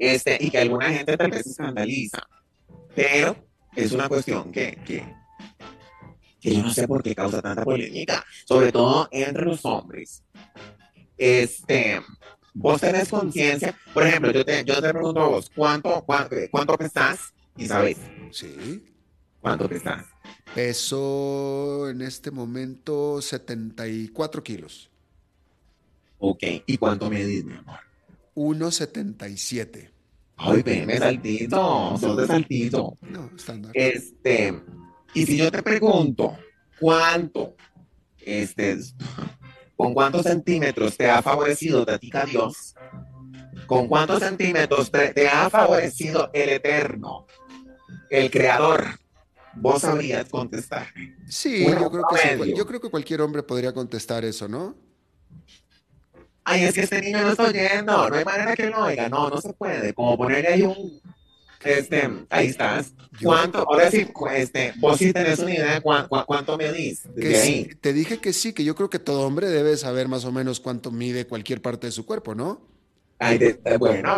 este, y que alguna gente tal vez se escandaliza, pero es una cuestión que, que, que yo no sé por qué causa tanta polémica, sobre todo entre los hombres. Este, vos tenés conciencia, por ejemplo, yo te, yo te pregunto a vos, ¿cuánto, cuánto, cuánto pesás? Y sabes, Sí. ¿cuánto pesás? Peso en este momento 74 kilos. Ok, ¿y cuánto medís, mi amor? 1,77. Ay, veme saltito, sos de saltito. No, estándar. Este, y si yo te pregunto, ¿cuánto, este, con cuántos centímetros te ha favorecido Tatica Dios? ¿Con cuántos centímetros te, te ha favorecido el Eterno, el Creador? Vos sabrías contestar. Sí, yo creo, que sí, yo creo que cualquier hombre podría contestar eso, ¿no? Ay, es que este niño no está oyendo, no hay manera que lo oiga, no, no se puede. Como ponerle ahí un, este, ahí estás. ¿Cuánto? Ahora sí, este, vos sí tenés una idea de cuán- cuán- cuánto medís Que sí, te dije que sí, que yo creo que todo hombre debe saber más o menos cuánto mide cualquier parte de su cuerpo, ¿no? Ay, de- de- bueno,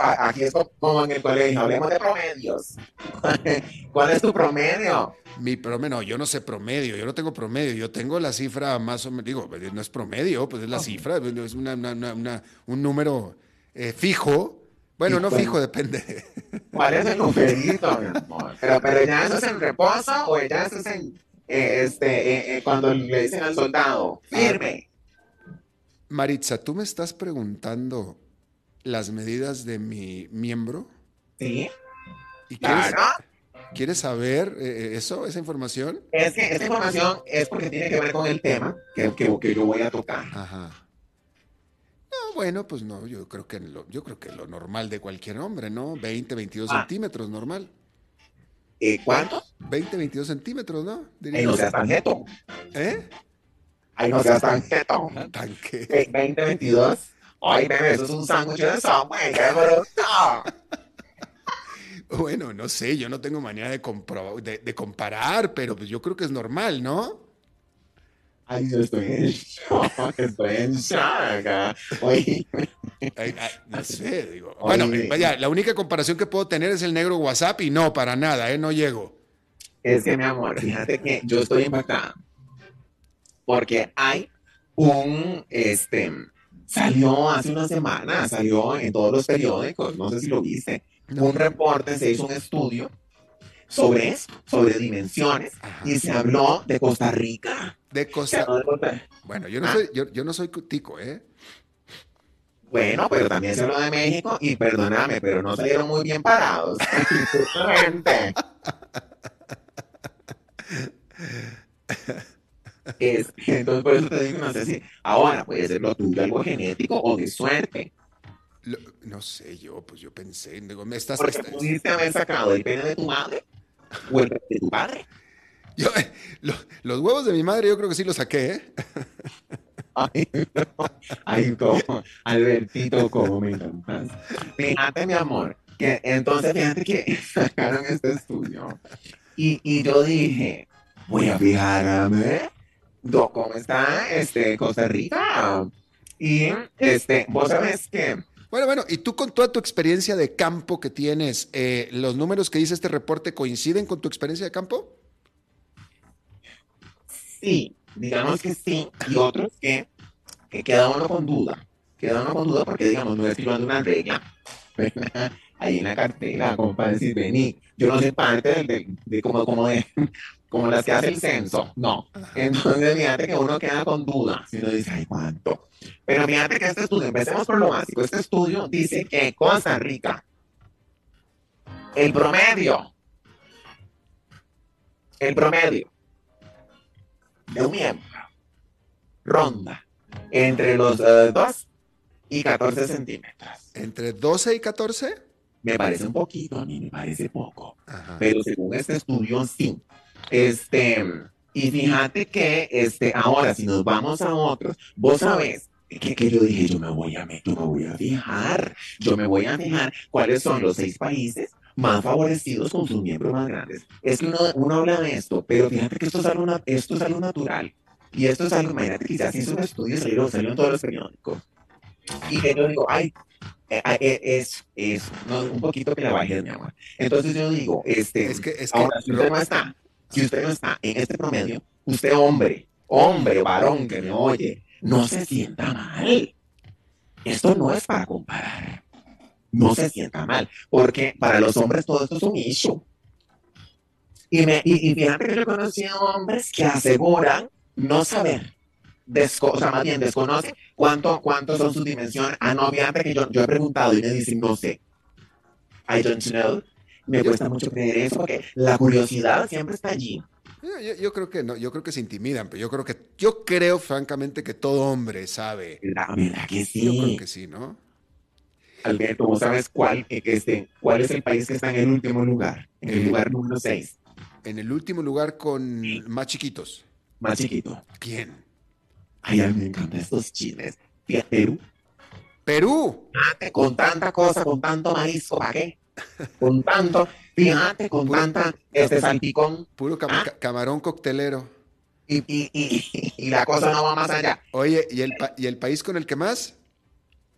a- aquí es como en el colegio, hablemos de promedios. [laughs] ¿Cuál es tu promedio? Mi promedio, no, yo no sé promedio, yo no tengo promedio, yo tengo la cifra más o menos, digo, pues, no es promedio, pues es la cifra, es una, una- una- una- un número eh, fijo. Bueno, no cuál- fijo, depende. [laughs] ¿Cuál es el numerito, mi amor? Pero, pero ya eso es en reposo o ya eso es en, eh, este, eh, eh, cuando le dicen al soldado, firme. Maritza, ¿tú me estás preguntando las medidas de mi miembro? ¿Sí? ¿Y quieres, Claro. quieres saber eh, eso, esa información? Es que esta información es porque tiene que ver con el tema que, que, que yo voy a tocar. Ajá. No, bueno, pues no, yo creo que lo, yo creo que lo normal de cualquier hombre, ¿no? 20, 22 Ah. centímetros, normal. Eh, ¿Cuánto? 20, 22 centímetros, ¿no? Diría Ay, no seas tan. ¿Eh? Ay, no seas tan jeto. Tanque. Eh, 20, 22. Ay, bebé, eso es un sándwich de Subway, qué bruto. [laughs] Bueno, no sé, yo no tengo manera de, de, de comparar, pero pues yo creo que es normal, ¿no? Ay, yo estoy en shock, estoy en shock. Oye, Ay, ay, no sé, digo. Bueno, eh, vaya, la única comparación que puedo tener es el negro WhatsApp y no, para nada, ¿eh? No llego. es que mi amor, fíjate que yo estoy impactada. Porque hay un, este, salió hace una semana, salió en todos los periódicos, no sé si lo viste, un reporte, se hizo un estudio sobre eso, sobre dimensiones, y se habló de Costa Rica. De Costa Rica. Bueno, yo no, Ah. soy, yo, yo no soy tico, ¿eh? Bueno, pero también se habló de México y perdóname, pero no salieron muy bien parados. [laughs] [laughs] Es- [laughs] entonces, por eso te digo, no sé si ahora puede ser lo tuyo algo genético o de suerte. Lo- no sé, yo, pues yo pensé, digo, me estás... Porque estás- pudiste haber sacado el pene de tu madre o el de tu padre. yo, eh, lo- los huevos de mi madre yo creo que sí los saqué, ¿eh? Ay, [laughs] no. Ay, como, Albertito, como me encantas. Fíjate, mi amor, que entonces fíjate que [laughs] sacaron este estudio y, y yo dije, voy a fijarme cómo está este, Costa Rica. Y este, vos sabes que Bueno, bueno, y tú con toda tu experiencia de campo que tienes, eh, ¿los números que dice este reporte coinciden con tu experiencia de campo? sí, digamos que sí, y otros que, que queda uno con duda. Queda uno con duda porque, digamos, no estoy llevando una regla. ¿verdad? [laughs] Ahí en la cartera, como para decir, vení, yo no soy parte del, del- de, como, como de, como las que hace el censo, no. Entonces, fíjate que uno queda con duda, si uno dice, ay, ¿cuánto? Pero fíjate que este estudio, empecemos por lo básico, este estudio dice que Costa Rica, el promedio, el promedio de un miembro ronda entre los eh, 2 y 14 centímetros. ¿Entre 12 y 14? Me parece un poquito, a mí me parece poco, Ajá. pero según este estudio sí. Este, y fíjate que este, ahora si nos vamos a otros, vos sabés que, que yo dije, yo me voy a yo me voy a fijar, yo me voy a fijar cuáles son los seis países más favorecidos con sus miembros más grandes. Es que uno, uno habla de esto, pero fíjate que esto es algo, esto es algo natural. Y esto es algo, imagínate se hizo un estudio, salió, salió en todos los periódicos. Y que yo digo, ay, eh, eh, es, es, no, un poquito que la bajé, mi amor. Entonces yo digo, este, Es que, es que, ahora, usted no está, si usted no está en este promedio, usted hombre, hombre, varón que me oye, no se sienta mal. Esto no es para comparar. No se sienta mal, porque para los hombres todo esto es un issue. Y, me, y, y fíjate que yo he conocido hombres que aseguran no saber, desco- o sea, más bien desconocen cuánto, cuánto son sus dimensiones. Ah, no, fíjate que yo, yo he preguntado y me dicen, no sé. I don't know. Me cuesta mucho creer eso porque la curiosidad siempre está allí. yo, yo- creo que no, yo creo que se intimidan, pero yo creo que, yo creo francamente que todo hombre sabe. ¿Verdad, verdad que Yo creo sí? que sí, ¿no? Alberto, ¿vos sabes cuál, eh, este, cuál es el país que está en el último lugar? En el Eh. lugar número 6, En el último lugar con más chiquitos. más chiquito. ¿Quién? Ay, a mí me encantan estos. Fíjate, Perú. Perú. Fíjate, con tanta cosa, con tanto marisco, ¿para qué? Con tanto, fíjate, con Puro- tanta, este salpicón, Puro cam- Ah. ca- camarón coctelero. y, y, y, y la cosa no va más allá. Oye, ¿y el, pa- ¿y el país con el que más?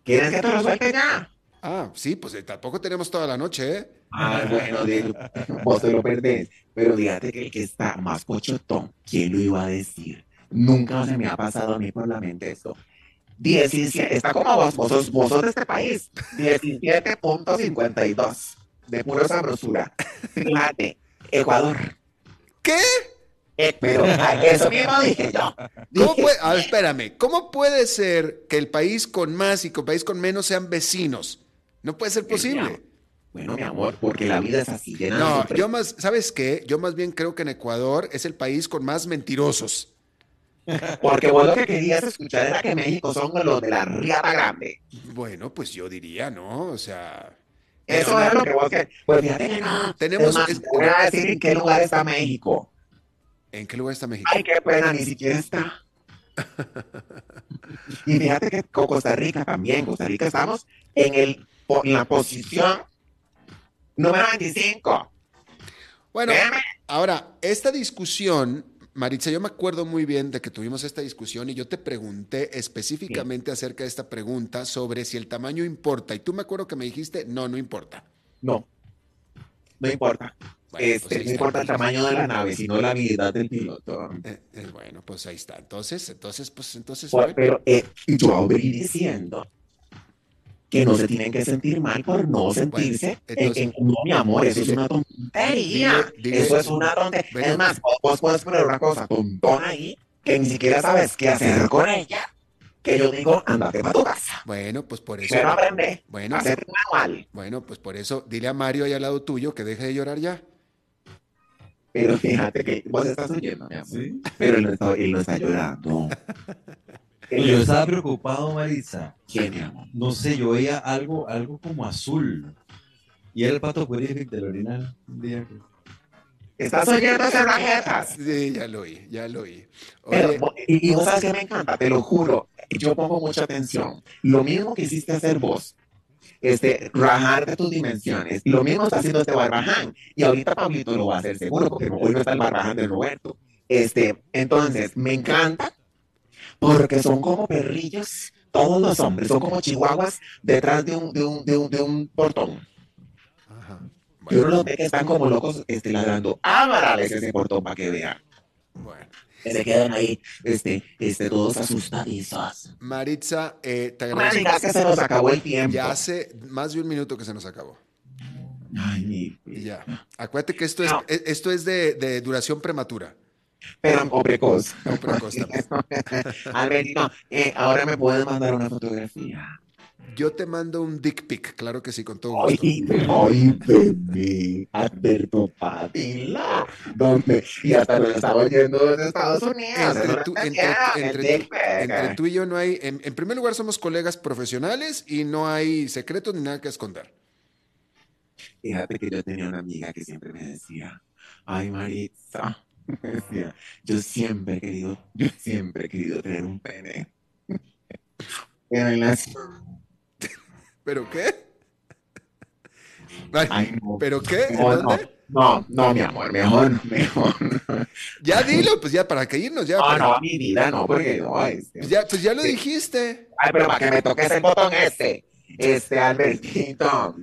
¿Quieres que te lo suelte ya? Ah, sí, pues eh, tampoco tenemos toda la noche, ¿eh? Ah, bueno, de- vos te lo perdés. Pero fíjate que el que está más cochotón, ¿quién lo iba a decir? Nunca se me ha pasado a mí por la mente esto. 17, está como vos, vos sos, vos sos de este país. 17.52 de pura sabrosura. Fíjate, Ecuador. ¿Qué? Eh, pero ah, eso mismo dije yo. ¿Cómo puede, espérame, ¿cómo puede ser que el país con más y que el país con menos sean vecinos? No puede ser posible. Bueno, mi amor, porque la vida es así. llena No, yo más, ¿sabes qué? Yo más bien creo que en Ecuador es el país con más mentirosos. Porque vos lo que querías escuchar era que México son los de la riata grande. Bueno, pues yo diría, ¿no? O sea, Eso es lo que vos querés. Pues fíjate que no. Tenemos- más, es- voy a decir en qué lugar está México. ¿en qué lugar está México? Ay, qué pena, ni siquiera está. [laughs] Y fíjate que con Costa Rica también. Costa Rica estamos en, el, en la posición número 25. Bueno, ahora, esta discusión, Maritza, yo me acuerdo muy bien de que tuvimos esta discusión y yo te pregunté específicamente acerca de esta pregunta sobre si el tamaño importa. Y tú me acuerdo que me dijiste, no, no importa. No. No importa. Bueno, Este, pues no importa el tamaño de la nave, sino la habilidad del piloto. Eh, eh, bueno, pues ahí está. Entonces, entonces, pues entonces. Por- Pero eh, yo abrí diciendo que no se tienen que sentir mal por no sentirse entonces- en, en- no, mi amor, eso es una tontería. dile- dile- eso es una tontería. Es más, vos, puedes poner una cosa tontona ahí que ni siquiera sabes qué hacer con ella. Que yo digo, andate para tu casa. Bueno, pues por eso. Pero aprende Bueno, a hacer un manual. bueno, pues por eso dile a Mario ahí al lado tuyo que deje de llorar ya. Pero fíjate que vos estás oyendo, mi amor. Pero él no está, él no está llorando. [laughs] Yo estaba preocupado, Marisa. ¿Quién, mi amor? No sé, yo veía algo, algo como azul. Y era el pato Purific del que- ¿Estás oyendo esas rajetas? Sí, ya lo oí, ya lo oí. Pero, Oye, y, y vos sabes que me encanta, te lo juro. Yo pongo mucha atención. Lo mismo que hiciste hacer vos, este, rajar de tus dimensiones. Lo mismo está haciendo este barbaján. Y ahorita Pablito lo va a hacer seguro, porque hoy no está el barbaján de Roberto. Este, entonces, me encanta porque son como perrillos, todos los hombres, son como chihuahuas detrás de un, de un, de un, de un portón. ajá. Y uno Bueno, los ve que están como locos este, ladrando. Ámarales ese portón para que vean. bueno. que se quedan ahí, este, este, todos asustadizos. Maritza, eh, te agradezco. digas que se nos acabó el tiempo. Ya hace más de un minuto que se nos acabó. Ay, mi ya. Acuérdate que esto es, No. e- esto es de, de duración prematura. Pero, o precoz. [laughs] No precoz también. [laughs] Albertino, eh, ahora me puedes mandar una fotografía. Yo te mando un dick pic, claro que sí, con todo gusto. Ay, ay, bebé, Alberto Padilla. ¿Dónde? Y hasta nos estamos yendo desde Estados Unidos. Tú, está entre tú y yo no hay, en, en primer lugar somos colegas profesionales y no hay secretos ni nada que esconder. Fíjate que yo tenía una amiga que siempre me decía, ay Maritza, me decía, yo siempre he querido, yo siempre he querido tener un pene. Pero en las... ¿Pero qué? Ay, Ay, no. ¿Pero qué? ¿En No, no, dónde? no, no, mi amor, mejor, mejor. [laughs] Ya dilo, pues ya para que irnos, ya. No, para- no, mi vida, no, porque no, este. Pues ya, pues ya lo dijiste. Ay, pero para que me toques el botón este, este, Albertito,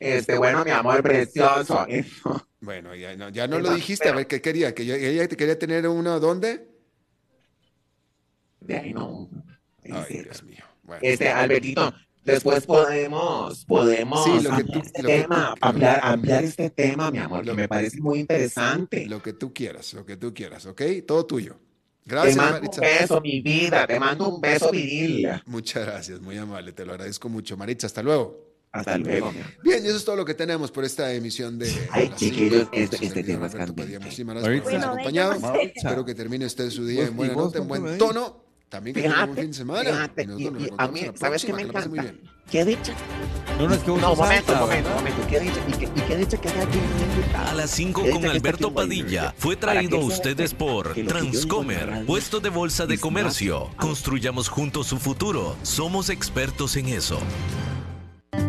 este, bueno, mi amor precioso. [laughs] Bueno, ya no, ya no lo dijiste. A ver, ¿qué quería? ¿Que ella te quería tener uno dónde? De ahí no. Ay, Este, Dios mío. Bueno. Este, Albertito, después podemos, podemos Sí, lo que tú- ampliar este lo que- tema, este mi amor, que me parece muy interesante. Lo que tú quieras, lo que tú quieras, ¿ok? Todo tuyo. Te Gracias, mando Maritza. un beso, mi vida, te mando un beso viril. Muchas gracias, muy amable, te lo agradezco mucho. Maritza, hasta luego. Hasta luego. Bien, y eso es todo lo que tenemos por esta emisión de. Ay, chiquillos, este- este tema es candente. Muchísimas gracias por habernos acompañado. Espero que termine usted su día en buena nota, en buen tono. También que tenga un fin de semana. fíjate, y a mí, ¿sabes qué me encanta? bien. ¿Qué dicha? No, no, es que vos No, momento, momento, momento. ¿Qué dicha? ¿Y qué, y qué dicha que aquí A las 5 Esta con Alberto. Padilla fue traído a ustedes por Transcomer, puesto de bolsa de comercio. Construyamos juntos su futuro. Somos expertos en eso.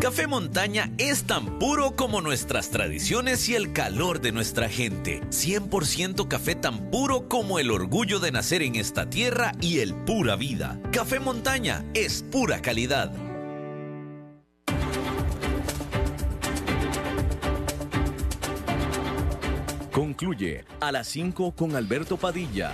Café Montaña es tan puro como nuestras tradiciones y el calor de nuestra gente. 100% café tan puro como el orgullo de nacer en esta tierra y el pura vida. Café Montaña es pura calidad. Concluye a las 5 con Alberto Padilla.